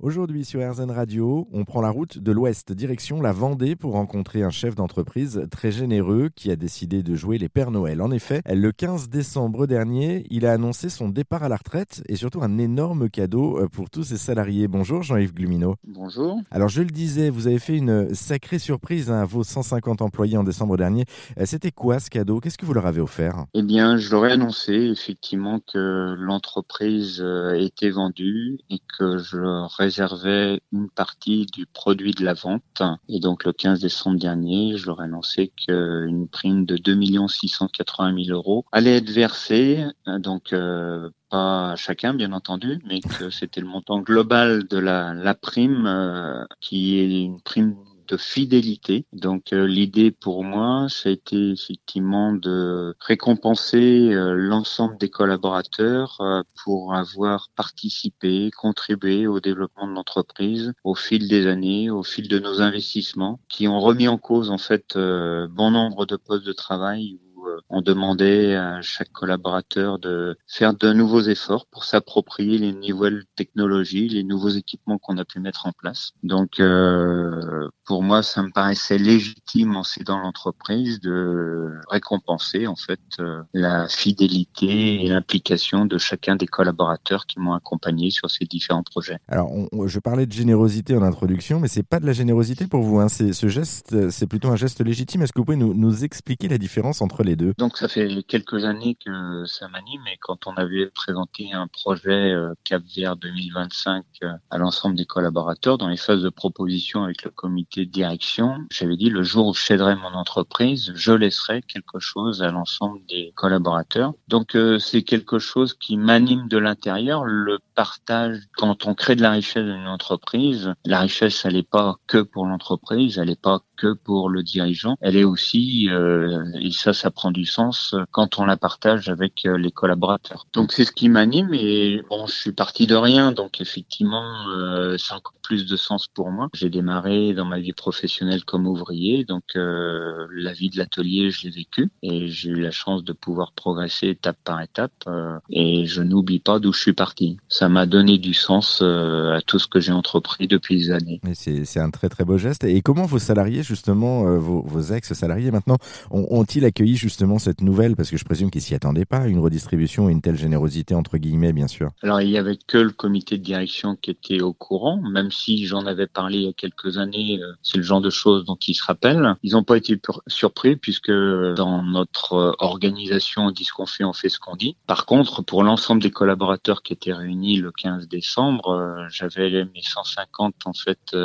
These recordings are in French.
Aujourd'hui sur RZN Radio, on prend la route de l'Ouest direction la Vendée pour rencontrer un chef d'entreprise très généreux qui a décidé de jouer les Pères Noël. En effet, le 15 décembre dernier, il a annoncé son départ à la retraite et surtout un énorme cadeau euh, pour tous ses salariés. Bonjour Jean-Yves Glumino. Bonjour. Alors je le disais, vous avez fait une sacrée surprise à vos 150 employés en décembre dernier. Euh, c'était quoi ce cadeau? Qu'est-ce que vous leur avez offert? Eh bien, je leur ai annoncé effectivement que l'entreprise euh, était vendue et que je réservais réservais une partie du produit de la vente. Et donc le 15 décembre dernier, je leur ai annoncé qu'une prime de 2 680 000 euros allait être versée. Donc euh, pas à chacun, bien entendu, mais que c'était le montant global de la, prime, euh, qui est une prime de fidélité. Donc euh, l'idée pour moi, ça a été effectivement de récompenser euh, l'ensemble des collaborateurs euh, pour avoir participé, contribué au développement de l'entreprise au fil des années, au fil de nos investissements, qui ont remis en cause en fait bon nombre de postes de travail on demandait à chaque collaborateur de faire de nouveaux efforts pour s'approprier les nouvelles technologies, les nouveaux équipements qu'on a pu mettre en place. Donc, euh, pour moi, ça me paraissait légitime en dans l'entreprise de récompenser en fait euh, la fidélité et l'implication de chacun des collaborateurs qui m'ont accompagné sur ces différents projets. Alors, je parlais de générosité en introduction, mais c'est pas de la générosité pour vous. Hein. ce geste, c'est plutôt un geste légitime. Est-ce que vous pouvez nous, nous expliquer la différence entre les deux? Donc ça fait quelques années que ça m'anime et quand on avait présenté un projet euh, Cap Vert 2025 euh, à l'ensemble des collaborateurs dans les phases de proposition avec le comité de direction, j'avais dit le jour où je céderai mon entreprise, je laisserai quelque chose à l'ensemble des collaborateurs. Donc euh, c'est quelque chose qui m'anime de l'intérieur, partage quand on crée de la richesse dans une entreprise. La richesse, elle n'est pas que pour l'entreprise, elle n'est pas que pour le dirigeant, elle est aussi, et ça, ça prend du sens quand on la partage avec euh, les collaborateurs. Donc c'est ce qui m'anime et bon, je suis parti de rien, donc effectivement, euh, a encore plus de sens pour moi. J'ai démarré dans ma vie professionnelle comme ouvrier, donc euh, la vie de l'atelier, je l'ai vécu et j'ai eu la chance de pouvoir progresser étape par étape euh, et je n'oublie pas d'où je suis parti. M'a donné du sens à tout ce que j'ai entrepris depuis des années. C'est un très très beau geste. Et comment vos salariés, justement, vos, vos ex-salariés maintenant, ont-ils accueilli justement cette nouvelle? Parce que je présume qu'ils s'y attendaient pas, une redistribution et une telle générosité, entre guillemets, bien sûr. Alors, il y avait que le comité de direction qui était au courant, même si j'en avais parlé il y a quelques années, euh, c'est le genre de choses dont ils se rappellent. Ils n'ont pas été surpris puisque dans notre euh, organisation, on dit ce qu'on fait, on fait ce qu'on dit. Par contre, pour l'ensemble des collaborateurs qui étaient réunis le 15 décembre, euh, j'avais mes 150 en fait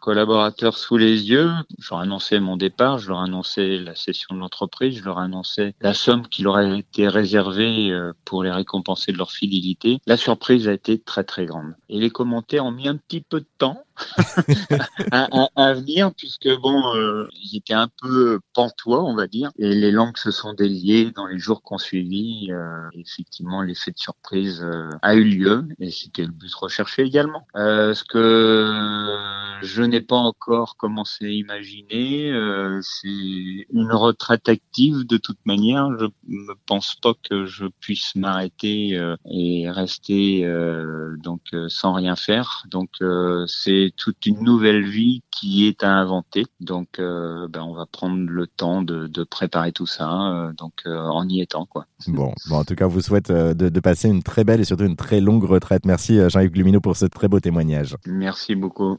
collaborateurs sous les yeux. Je leur annonçais mon départ, je leur annonçais la cession de l'entreprise, je leur annonçais la somme qui leur a été réservée euh, pour les récompenser de leur fidélité. La surprise a été très très grande. Et les commentaires ont mis un petit peu de temps à, venir puisque bon, euh, il était un peu pantois, on va dire, et les langues se sont déliées dans les jours qu'on suivi. Euh, effectivement, l'effet de surprise a eu lieu et c'était le but recherché également. ce que je n'ai pas encore commencé à imaginer. Euh, c'est une retraite active de toute manière. Je ne pense pas que je puisse m'arrêter euh, et rester euh, donc sans rien faire. Donc c'est toute une nouvelle vie qui est à inventer. Donc ben, on va prendre le temps de, de préparer tout ça. donc en y étant quoi. Bon, bon, en tout cas, on vous souhaite de, de, passer une très belle et surtout une très longue retraite. Merci Jean-Yves Lumino pour ce très beau témoignage. Merci beaucoup.